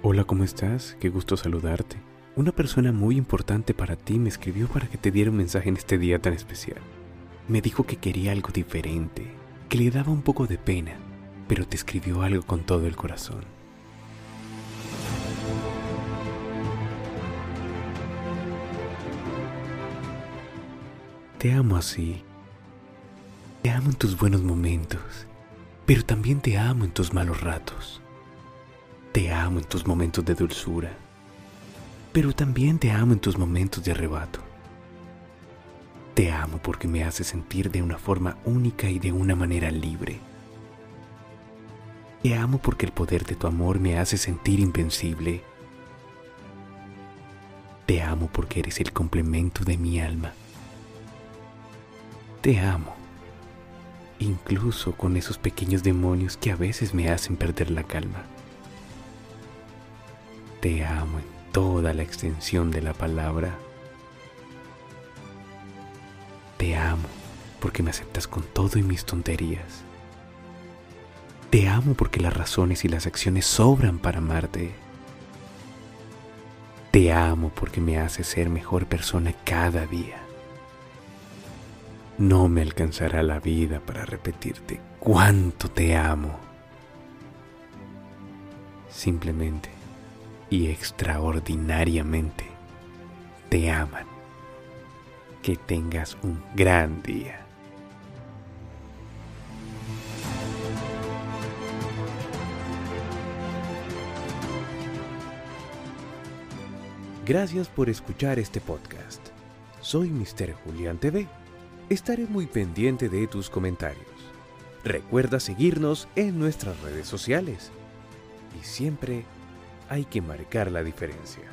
Hola, ¿cómo estás? Qué gusto saludarte. Una persona muy importante para ti me escribió para que te diera un mensaje en este día tan especial. Me dijo que quería algo diferente, que le daba un poco de pena, pero te escribió algo con todo el corazón. Te amo así. Te amo en tus buenos momentos, pero también te amo en tus malos ratos. Te amo en tus momentos de dulzura, pero también te amo en tus momentos de arrebato. Te amo porque me hace sentir de una forma única y de una manera libre. Te amo porque el poder de tu amor me hace sentir invencible. Te amo porque eres el complemento de mi alma. Te amo, incluso con esos pequeños demonios que a veces me hacen perder la calma. Te amo en toda la extensión de la palabra. Te amo porque me aceptas con todo y mis tonterías. Te amo porque las razones y las acciones sobran para amarte. Te amo porque me haces ser mejor persona cada día. No me alcanzará la vida para repetirte cuánto te amo. Simplemente y extraordinariamente te aman. Que tengas un gran día. Gracias por escuchar este podcast. Soy Mr. Julián TV. Estaré muy pendiente de tus comentarios. Recuerda seguirnos en nuestras redes sociales. Y siempre hay que marcar la diferencia.